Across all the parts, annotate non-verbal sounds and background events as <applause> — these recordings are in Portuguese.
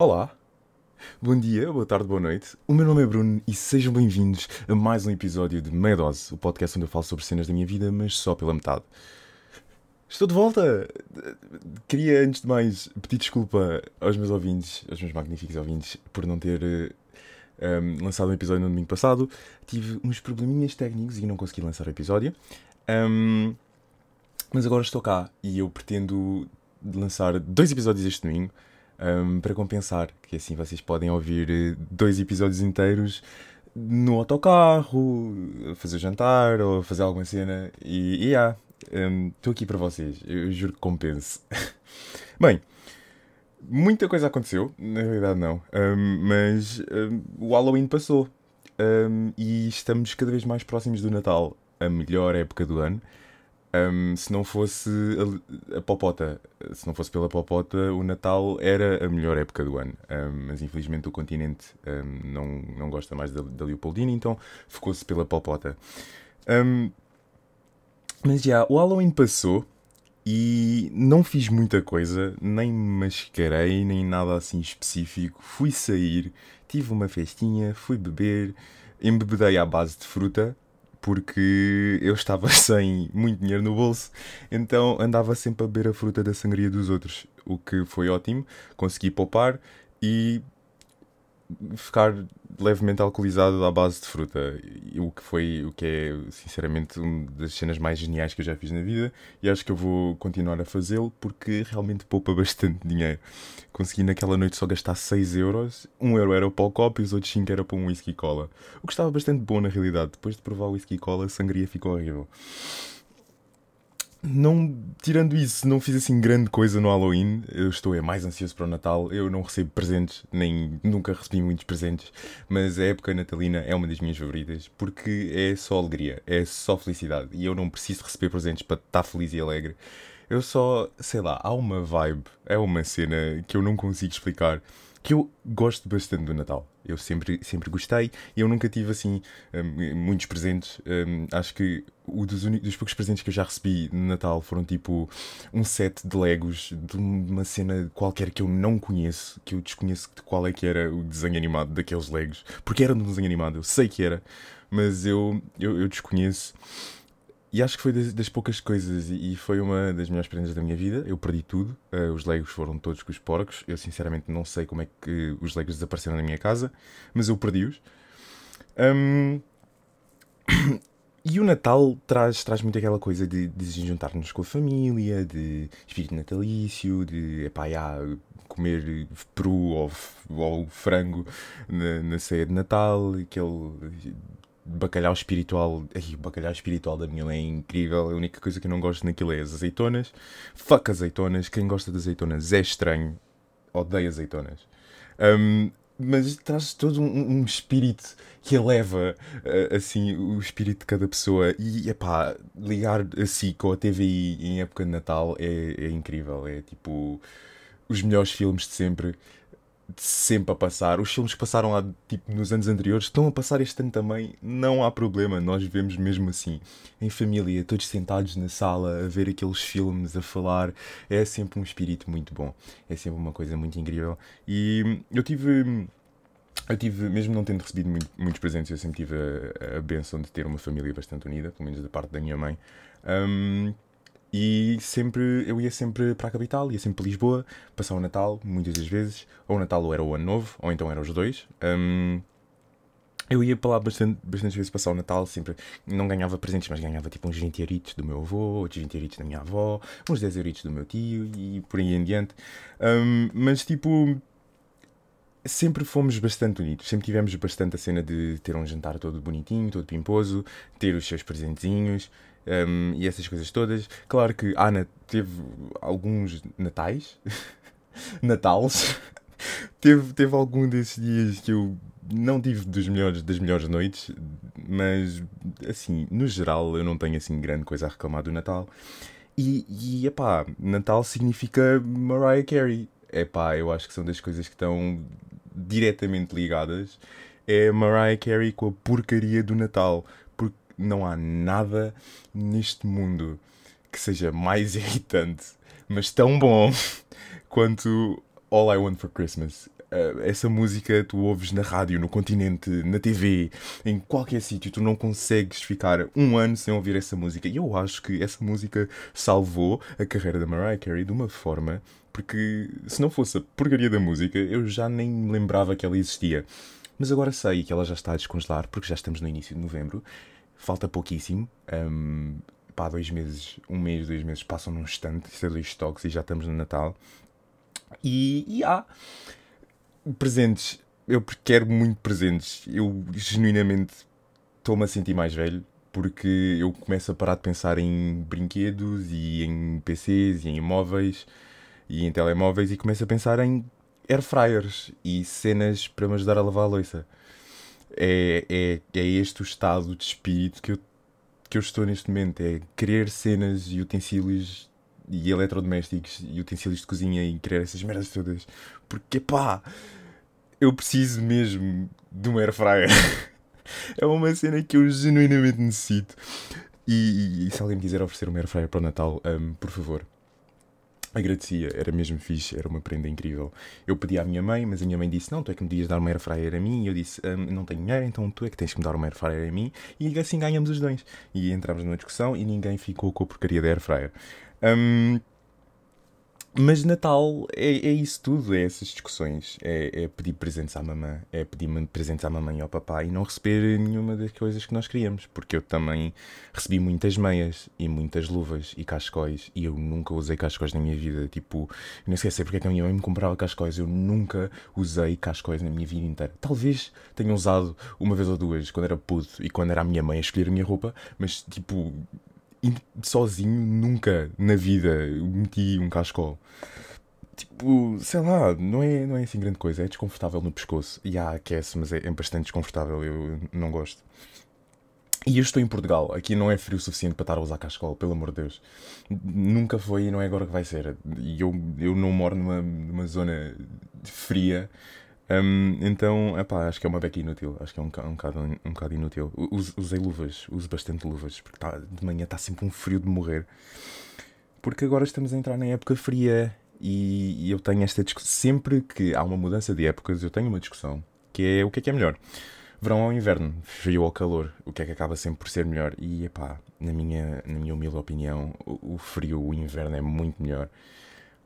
Olá, bom dia, boa tarde, boa noite. O meu nome é Bruno e sejam bem-vindos a mais um episódio de Meia Dose, o podcast onde eu falo sobre cenas da minha vida, mas só pela metade. Estou de volta! Queria, antes de mais, pedir desculpa aos meus ouvintes, aos meus magníficos ouvintes, por não ter um, lançado um episódio no domingo passado. Tive uns probleminhas técnicos e não consegui lançar o episódio. Um, mas agora estou cá e eu pretendo lançar dois episódios este domingo um, para compensar, que assim vocês podem ouvir eh, dois episódios inteiros no autocarro, fazer jantar ou fazer alguma cena e, e ah, estou um, aqui para vocês, eu juro que compense. <laughs> Bem, muita coisa aconteceu, na realidade não, um, mas o Halloween passou e estamos cada vez mais próximos do Natal, a melhor época do ano. Um, se não fosse a, a, popota, se não fosse pela popota, o Natal era a melhor época do ano. Um, mas infelizmente o continente um, não, não gosta mais da, da Leopoldina, então ficou-se pela popota. mas já, o Halloween passou e não fiz muita coisa, nem mascarei, nem nada assim específico. Fui sair, tive uma festinha, fui beber, embebedei à base de fruta porque eu estava <laughs> sem muito dinheiro no bolso, então andava sempre a beber a fruta da sangria dos outros, o que foi ótimo, consegui poupar e ficar levemente alcoolizado à base de fruta, o que foi o que é sinceramente uma das cenas mais geniais que eu já fiz na vida. E acho que eu vou continuar a fazê-lo porque realmente poupa bastante dinheiro. Consegui naquela noite só gastar 6 euros, 1 euro era para o copo e os outros 5 era para um whisky cola. O que estava bastante bom na realidade, depois de provar o whisky cola a sangria ficou horrível não, tirando isso, não fiz assim grande coisa no Halloween. Eu estou é, mais ansioso para o Natal. Eu não recebo presentes, nem nunca recebi muitos presentes, mas a época natalina é uma das minhas favoritas porque é só alegria, é só felicidade e eu não preciso receber presentes para estar feliz e alegre. Eu só, sei lá, há uma vibe, é uma cena que eu não consigo explicar que eu gosto bastante do Natal. Eu sempre, sempre gostei e eu nunca tive assim um, muitos presentes. Um, acho que um dos, dos, poucos presentes que eu já recebi no Natal foram tipo um set de Legos de uma cena qualquer que eu não conheço, que eu desconheço de qual é que era o desenho animado daqueles Legos. Porque era um desenho animado, eu sei que era, mas eu, eu, eu desconheço. E acho que foi das, das, poucas coisas e foi uma das melhores experiências da minha vida. Eu perdi tudo. Uh, os Legos foram todos com os porcos. Eu sinceramente não sei como é que os Legos desapareceram na minha casa, mas eu perdi-os. Um... <coughs> e o Natal traz, traz muito aquela coisa de, de juntar-nos com a família, de espírito natalício, de epá, já, comer peru ou, ou frango na, na ceia de Natal, aquele bacalhau espiritual. Ai, o bacalhau espiritual da minha mãe é incrível. A única coisa que eu não gosto naquilo é as azeitonas. Fuck azeitonas. Quem gosta de azeitonas é estranho. Odeio azeitonas. Um, mas traz todo um, um, espírito que eleva uh, assim o espírito de cada pessoa e epá, ligar assim com a TVI em época de Natal é, é incrível, é tipo os melhores filmes de sempre sempre a passar. Os filmes que passaram lá tipo, nos anos anteriores estão a passar este ano também. Não há problema, nós vemos mesmo assim, em família, todos sentados na sala a ver aqueles filmes, a falar. É sempre um espírito muito bom. É sempre uma coisa muito incrível. E eu tive. Eu tive, mesmo não tendo recebido muito, muitos presentes, eu sempre tive a, a benção de ter uma família bastante unida, pelo menos da parte da minha mãe. Um, e sempre, eu ia sempre para a capital, ia sempre para Lisboa, passar o Natal, muitas das vezes. Ou o Natal ou era o Ano Novo, ou então eram os dois. Um, eu ia para lá bastante, bastante vezes passar o Natal, sempre não ganhava presentes, mas ganhava tipo uns 20 euritos do meu avô, outros 20 euritos da minha avó, uns 10 euritos do meu tio e por aí em diante. Um, mas tipo, sempre fomos bastante unidos, sempre tivemos bastante a cena de ter um jantar todo bonitinho, todo pimposo, ter os seus presentezinhos um, e essas coisas todas. Claro que a Ana teve alguns natais, <laughs> natals, <laughs> teve, teve algum desses dias que eu não tive dos melhores, das melhores noites, mas assim, no geral eu não tenho assim grande coisa a reclamar do Natal. E, e epá, Natal significa Mariah Carey. Epá, eu acho que são das coisas que estão diretamente ligadas. É Mariah Carey com a porcaria do Natal não há nada neste mundo que seja mais <laughs> irritante, mas tão bom quanto All I Want for Christmas. Uh, essa música tu ouves na rádio, no continente, na TV, em qualquer sítio, tu não consegues ficar um ano sem ouvir essa música. E eu acho que essa música salvou a carreira da Mariah Carey de uma forma porque se não fosse a porcaria da música, eu já nem me lembrava que ela existia. Mas agora sei que ela já está a descongelar, porque já estamos no início de novembro, falta pouquíssimo. Um, pá, dois meses, um mês, dois meses passam num instante, isso é dois toques e já estamos no Natal. E, e há presentes, eu quero muito presentes. Eu genuinamente estou-me a sentir mais velho porque eu começo a parar de pensar em brinquedos e em PCs e em móveis e em telemóveis e começo a pensar em air fryers e cenas para me ajudar a lavar a louça. É, é, é este o estado de espírito que eu, que eu estou neste momento. É querer cenas e utensílios e eletrodomésticos e utensílios de cozinha e querer essas merdas todas. Porque pá, eu preciso mesmo de um air fryer. <laughs> é uma cena que eu genuinamente necessito. E, e, e, se alguém me quiser oferecer um air fryer para o Natal, um, por favor, agradecia, era mesmo fixe, era uma prenda incrível. Eu pedi à minha mãe, mas a minha mãe disse: Não, tu é que me dias dar uma air fryer a mim. E eu disse: um, Não tenho dinheiro, então tu é que tens que me dar uma air fryer a mim. E assim ganhamos os dois. E entramos numa discussão e ninguém ficou com a porcaria da air fryer. Um, mas Natal é, é isso tudo, é essas discussões. É, é pedir presentes à mamã, é pedir presentes à mamãe e ao papai e não receber nenhuma das coisas que nós queríamos. Porque eu também recebi muitas meias e muitas luvas e cascóis e eu nunca usei cascóis na minha vida. Tipo, não esqueci porque é que a minha mãe me comprava cascóis. Eu nunca usei cascóis na minha vida inteira. Talvez tenha usado uma vez ou duas quando era puto e quando era a minha mãe a escolher a minha roupa, mas tipo, sozinho nunca na vida meti um cascol. Tipo, sei lá, não é, não é assim grande coisa. É desconfortável no pescoço. E há aquece, mas é, é bastante desconfortável. Eu não gosto. E eu estou em Portugal, aqui não é frio o suficiente para estar a usar cascola, pelo amor de Deus. Nunca foi e não é agora que vai ser. E eu, eu não moro numa, numa zona fria um, então, epá, acho que é uma beca inútil. Acho que é um, um, bocado, um bocado inútil. Uso, usei luvas, uso bastante luvas, porque tá, de manhã está sempre um frio de morrer. Porque agora estamos a entrar na época fria e, e eu tenho esta discussão. Sempre que há uma mudança de épocas, eu tenho uma discussão que é o que é que é melhor. Verão ou inverno, frio ou calor, o que é que acaba sempre por ser melhor? E epá, na minha, na minha humilde opinião, o, o frio, o inverno é muito melhor.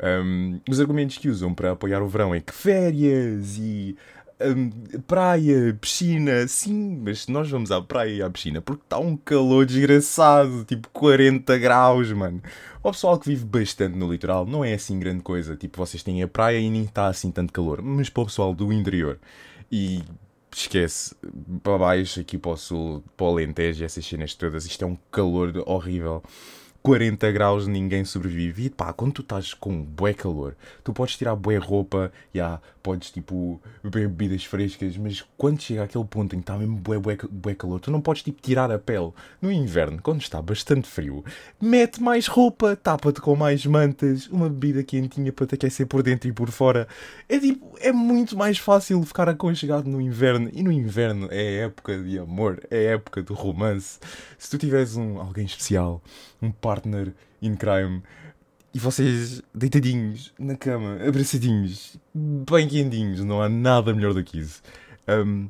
Um, os argumentos que usam para apoiar o verão é que férias e um, praia, piscina, sim, mas nós vamos à praia e à piscina porque está um calor desgraçado, tipo 40 graus, mano. O pessoal que vive bastante no litoral não é assim grande coisa, tipo vocês têm a praia e nem está assim tanto calor, mas para o pessoal do interior e esquece, para baixo, aqui para o sul, para o Alentejo, essas cenas todas, isto é um calor horrível. 40 graus ninguém sobrevive. E pá, quando tu estás com bué calor, tu podes tirar bué roupa, já, podes tipo beber bebidas frescas, mas quando chega aquele ponto em que está mesmo bué, bué, bué calor, tu não podes tipo tirar a pele. No inverno, quando está bastante frio, mete mais roupa, tapa-te com mais mantas, uma bebida quentinha para te aquecer por dentro e por fora. É tipo, é muito mais fácil ficar aconchegado no inverno. E no inverno é época de amor, é época de romance. Se tu tiveres um alguém especial, um partner in crime, e vocês deitadinhos na cama, abraçadinhos, bem quentinhos, não há nada melhor do que isso. Um,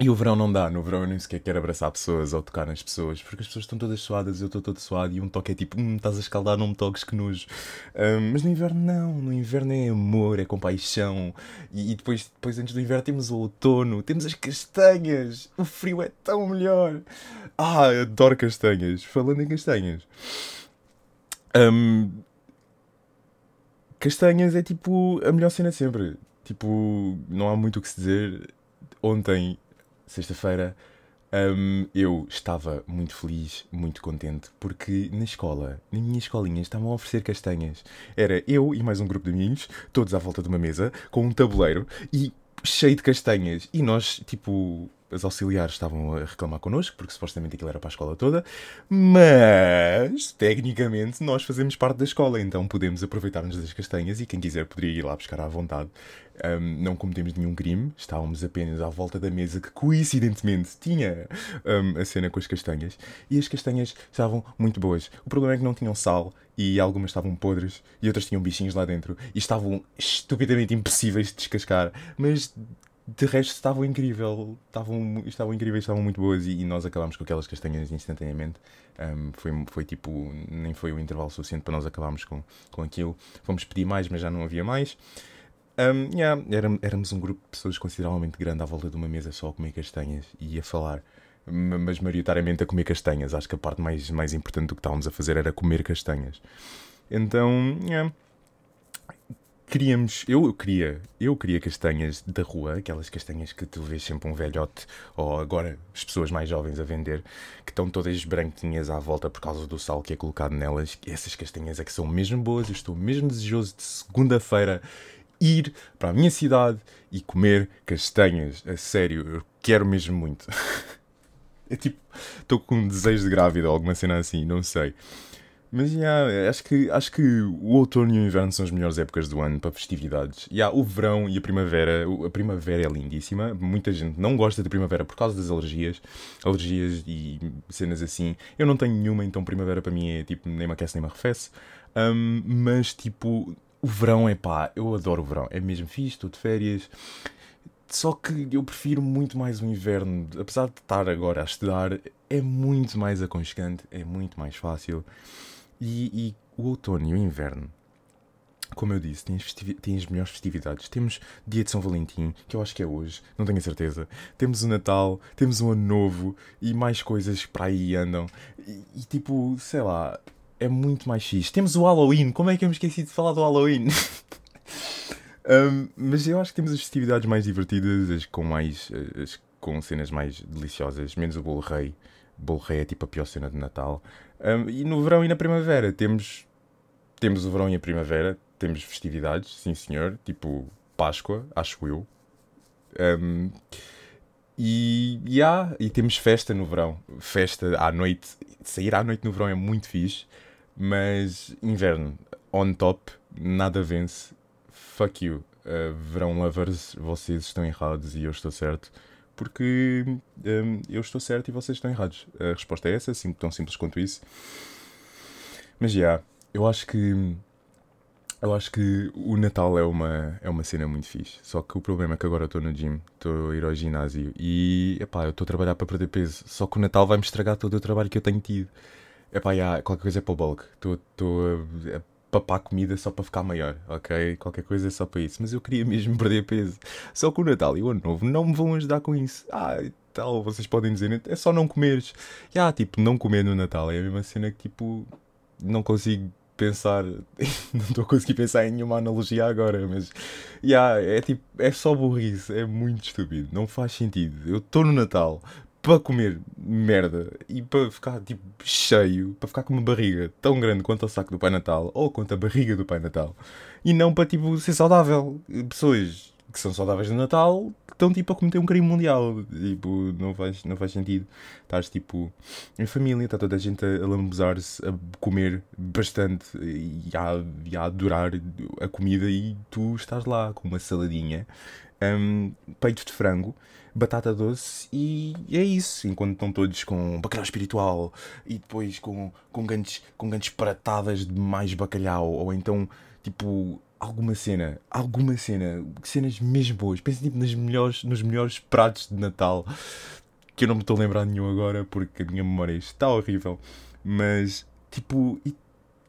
e o verão não dá, no verão eu nem sequer quero abraçar pessoas ou tocar nas pessoas, porque as pessoas estão todas suadas, eu estou todo suado e um toque é tipo, hum, estás a escaldar, não me toques, que nojo. Um, mas no inverno não, no inverno é amor, é compaixão. E, e, depois, depois, antes do inverno, temos o outono, temos as castanhas, o frio é tão melhor. Ah, adoro castanhas. Falando em castanhas. Um, Castanhas é tipo a melhor cena sempre. Tipo, não há muito o que se dizer. Ontem, sexta-feira, um, eu estava muito feliz, muito contente, porque na escola, na minha escolinha, estavam a oferecer castanhas. Era eu e mais um grupo de amigos, todos à volta de uma mesa, com um tabuleiro e cheio de castanhas. E nós, tipo, as auxiliares estavam a reclamar connosco, porque supostamente aquilo era para a escola toda, mas tecnicamente nós fazemos parte da escola, então podemos aproveitar-nos das castanhas e quem quiser poderia ir lá buscar à vontade. Um, não cometemos nenhum crime, estávamos apenas à volta da mesa que coincidentemente tinha um, a cena com as castanhas e as castanhas estavam muito boas. O problema é que não tinham sal e algumas estavam podres e outras tinham bichinhos lá dentro e estavam estupidamente impossíveis de descascar, mas de resto estavam incrível, estavam, estavam incríveis, estavam muito boas e, e nós acabámos com aquelas castanhas instantaneamente. Um, foi, foi tipo, nem foi o intervalo suficiente para nós acabarmos com, com aquilo. Fomos pedir mais, mas já não havia mais. Um, yeah, éramos um grupo de pessoas consideravelmente grande à volta de uma mesa só a comer castanhas e a falar, mas maioritariamente a comer castanhas. Acho que a parte mais, mais importante do que estávamos a fazer era comer castanhas. Então, yeah, queríamos, eu queria, eu queria castanhas da rua, aquelas castanhas que tu vês sempre um velhote, ou agora as pessoas mais jovens a vender, que estão todas branquinhas à volta por causa do sal que é colocado nelas. Essas castanhas é que são mesmo boas, eu estou mesmo desejoso de segunda-feira ir para a minha cidade e comer castanhas. A sério, eu quero mesmo muito. <laughs> é tipo, estou com um desejo de grávida ou alguma cena assim, não sei. Mas yeah, acho, que, acho que o outono e o inverno são as melhores épocas do ano para festividades. Yeah, o verão e a primavera, a primavera é lindíssima. Muita gente não gosta da primavera por causa das alergias, alergias e cenas assim. Eu não tenho nenhuma, então primavera para mim é tipo nem me aquece nem me arrefece. Um, mas tipo, o verão é pá, eu adoro o verão, é mesmo fixe, estou de férias. Só que eu prefiro muito mais o inverno, apesar de estar agora a estudar, é muito mais aconchegante, é muito mais fácil. E, e o outono e o inverno, como eu disse, tem as, as melhores festividades. Temos dia de São Valentim, que eu acho que é hoje, não tenho a certeza. Temos o Natal, temos o Ano Novo e mais coisas para aí andam. E, e tipo, sei lá, é muito mais fixe. Temos o Halloween, como é que eu me esqueci de falar do Halloween? <laughs> um, mas eu acho que temos as festividades mais divertidas, as com mais. As com cenas mais deliciosas, menos o bolo rei. Bolo é tipo a pior cena de Natal. Um, e no verão e na primavera temos. Temos o verão e a primavera, temos festividades, sim senhor, tipo Páscoa, acho eu. Um, e, e, há, e temos festa no verão. Festa à noite. Sair à noite no verão é muito fixe. Mas inverno, on top, nada vence. Fuck you. Uh, verão lovers, vocês estão errados e eu estou certo. Porque um, eu estou certo e vocês estão errados. A resposta é essa, assim, tão simples quanto isso. Mas já, yeah, eu acho que. Eu acho que o Natal é uma, é uma cena muito fixe. Só que o problema é que agora estou no gym, estou a ir ao ginásio e epá, eu estou a trabalhar para perder peso. Só que o Natal vai-me estragar todo o trabalho que eu tenho tido. É pá, yeah, qualquer coisa é para o bulk. Estou a papar comida só para ficar maior, ok? Qualquer coisa é só para isso. Mas eu queria mesmo perder peso. Só que o Natal e o Ano Novo não me vão ajudar com isso. Ah, tal, vocês podem dizer, é só não comeres. Já, yeah, tipo, não comer no Natal é a mesma cena que, tipo, não consigo pensar, <laughs> não estou a conseguir pensar em nenhuma analogia agora, mas yeah, é tipo, é só burrice, é muito estúpido, não faz sentido. Eu estou no Natal, para comer merda e para ficar tipo cheio, para ficar com uma barriga tão grande quanto o saco do Pai Natal ou quanto a barriga do Pai Natal e não para tipo ser saudável. Pessoas que são saudáveis no Natal estão tipo a cometer um crime mundial. Tipo, não faz, não faz sentido. Estás tipo em família, está toda a gente a, lambuzar-se, a comer bastante e a, e a adorar a comida e tu estás lá com uma saladinha, um, peito de frango batata doce e é isso. Enquanto estão todos com bacalhau espiritual e depois com, com, grandes, com grandes pratadas de mais bacalhau ou então tipo alguma cena, alguma cena, cenas mesmo boas. Pensem tipo, nas melhores, nos melhores pratos de Natal que eu não me estou a lembrar nenhum agora porque a minha memória está horrível. Mas tipo,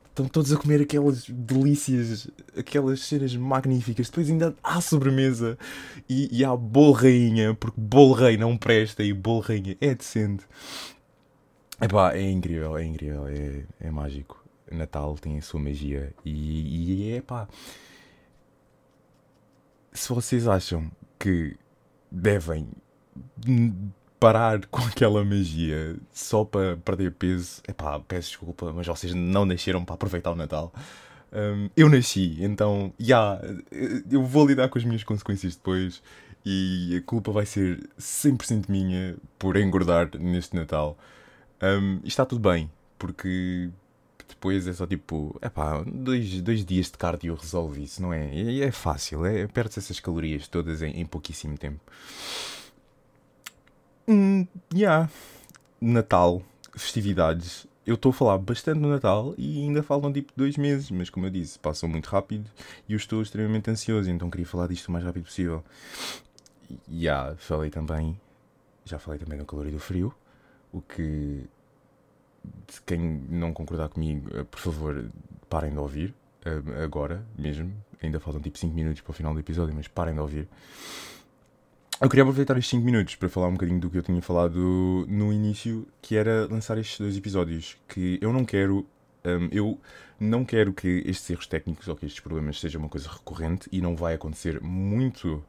estão todos a comer aquelas delícias, aquelas cenas magníficas. Depois ainda há sobremesa e, e há bolo rainha, porque bolo rei não presta e bolo rainha é decente. Epá, é incrível, é incrível, é, é mágico. Natal tem a sua magia e, e é pá. Se vocês acham que devem parar <laughs> com aquela magia só para perder peso, epá, peço desculpa, mas vocês não nasceram para aproveitar o Natal. Um, eu nasci, então, já, yeah, eu vou lidar com as minhas consequências depois e a culpa vai ser 100% minha por engordar neste Natal. Um, está tudo bem, porque depois é só tipo, é pá, dois, dois dias de cardio resolve isso, não é? E é, fácil, é, perde essas calorias todas em, em pouquíssimo tempo. Hum, yeah. Natal, festividades. Eu estou a falar bastante no Natal e ainda faltam tipo dois meses, mas como eu disse, passam muito rápido e eu estou extremamente ansioso, então queria falar disto o mais rápido possível. E yeah, falei também, já falei também do calor e do frio, o que quem não concordar comigo, eh, por favor, parem de ouvir. Eh, agora mesmo. Ainda faltam tipo 5 minutos para o final do episódio, mas parem de ouvir. Eu queria aproveitar estes 5 minutos para falar um bocadinho do que eu tinha falado no início, que era lançar estes dois episódios. Que eu não quero. Um, eu não quero que estes erros técnicos ou que estes problemas sejam uma coisa recorrente e não vai acontecer muito,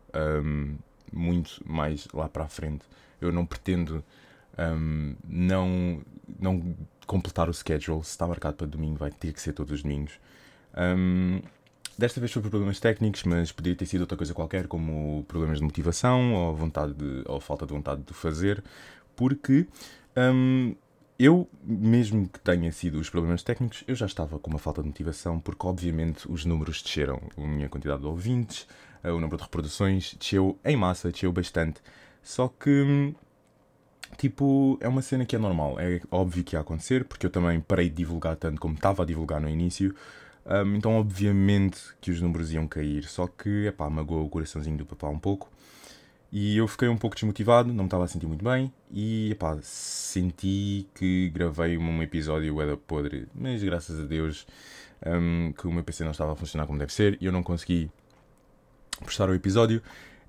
um, muito mais lá para a frente. Eu não pretendo um, não, não completar o schedule. Se está marcado para domingo, vai ter que ser todos os domingos. Um, desta vez foi por problemas técnicos, mas poderia ter sido outra coisa qualquer, como problemas de motivação ou, vontade de, ou falta de vontade de fazer, porque um, eu, mesmo que tenha sido os problemas técnicos, eu já estava com uma falta de motivação, porque obviamente os números desceram. A minha quantidade de ouvintes, o número de reproduções desceu em massa, desceu bastante. Só que tipo, é uma cena que é normal, é óbvio que ia acontecer, porque eu também parei de divulgar tanto como estava a divulgar no início, um, então obviamente que os números iam cair, só que, epá, magoou o coraçãozinho do papá um pouco, e eu fiquei um pouco desmotivado, não me estava a sentir muito bem, e, epá, senti que gravei um episódio era podre, mas graças a Deus um, que o meu PC não estava a funcionar como deve ser, e eu não consegui postar o episódio,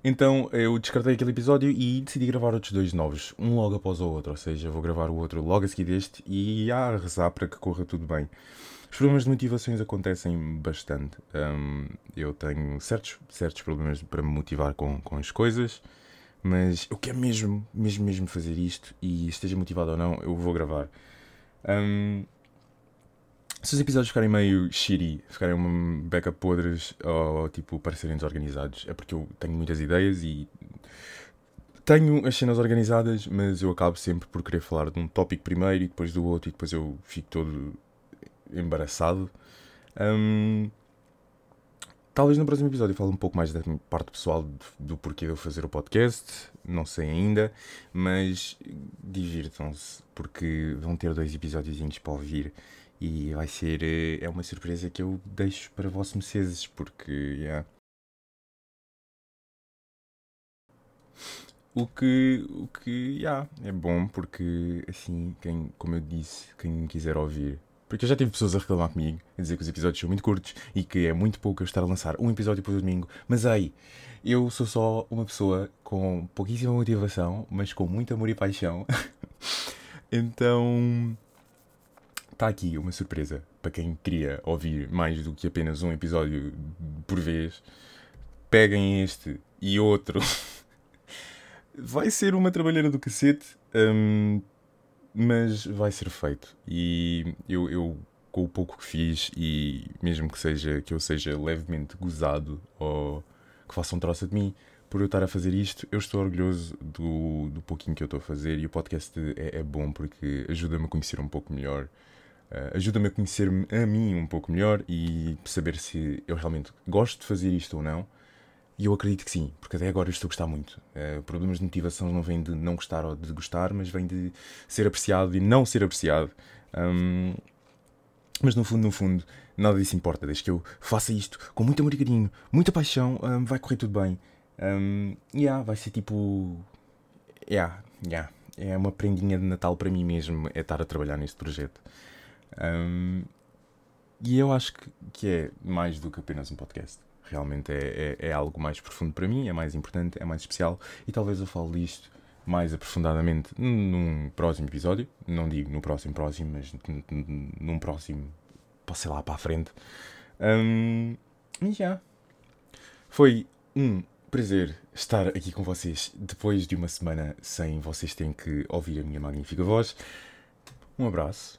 então eu descartei aquele episódio e decidi gravar outros dois novos, um logo após o outro, ou seja, vou gravar o outro logo a seguir deste e a rezar para que corra tudo bem. Os problemas de motivações acontecem bastante. Um, eu tenho certos, certos problemas para me motivar com, com as coisas, mas eu quero mesmo, mesmo, mesmo fazer isto e esteja motivado ou não, eu vou gravar. Um, se os episódios ficarem meio shitty, ficarem uma beca podres ou tipo parecerem desorganizados, é porque eu tenho muitas ideias e tenho as cenas organizadas, mas eu acabo sempre por querer falar de um tópico primeiro e depois do outro e depois eu fico todo embaraçado. Um, talvez no próximo episódio eu fale um pouco mais da parte pessoal do, porquê de eu fazer o podcast, não sei ainda, mas divirtam-se porque vão ter dois episódios para ouvir e vai ser. Eh, é uma surpresa que eu deixo para vossos mercedes, porque. Yeah. O que, o que yeah, é bom, porque assim, quem, como eu disse, quem quiser ouvir. Porque eu já tive pessoas a reclamar comigo, a dizer que os episódios são muito curtos e que é muito pouco eu estar a lançar um episódio por domingo. Mas aí, eu sou só uma pessoa com pouquíssima motivação, mas com muito amor e paixão. <laughs> então, está aqui uma surpresa para quem queria ouvir mais do que apenas um episódio por vez. Peguem este e outro. <laughs> vai ser uma trabalheira do cacete, um, mas vai ser feito. E eu, eu, com o pouco que fiz, e mesmo que seja que eu seja levemente gozado ou que façam troça de mim por eu estar a fazer isto, eu estou orgulhoso do, do pouquinho que eu estou a fazer e o podcast é, é bom porque ajuda-me a conhecer um pouco melhor Uh, Ajuda-me a conhecer-me a mim um pouco melhor e saber se eu realmente gosto de fazer isto ou não. E eu acredito que sim, porque até agora eu estou a gostar muito. Uh, problemas de motivação não vêm de não gostar ou de gostar, mas vêm de ser apreciado e não ser apreciado. Um, mas no fundo, no fundo, nada disso importa. Desde que eu faça isto com muito amor e carinho, muita paixão, um, vai correr tudo bem. Um, yeah, vai ser tipo. Yeah, yeah. É uma prendinha de Natal para mim mesmo, é estar a trabalhar neste projeto. Um, e eu acho que, que é mais do que apenas um podcast. Realmente é, é, é, algo mais profundo para mim, é mais importante, é mais especial e talvez eu fale disto mais aprofundadamente num próximo episódio. Não digo no próximo próximo, mas num próximo, sei lá, para a frente. Um, e já. Foi um prazer estar aqui com vocês depois de uma semana sem vocês terem que ouvir a minha magnífica voz. Um abraço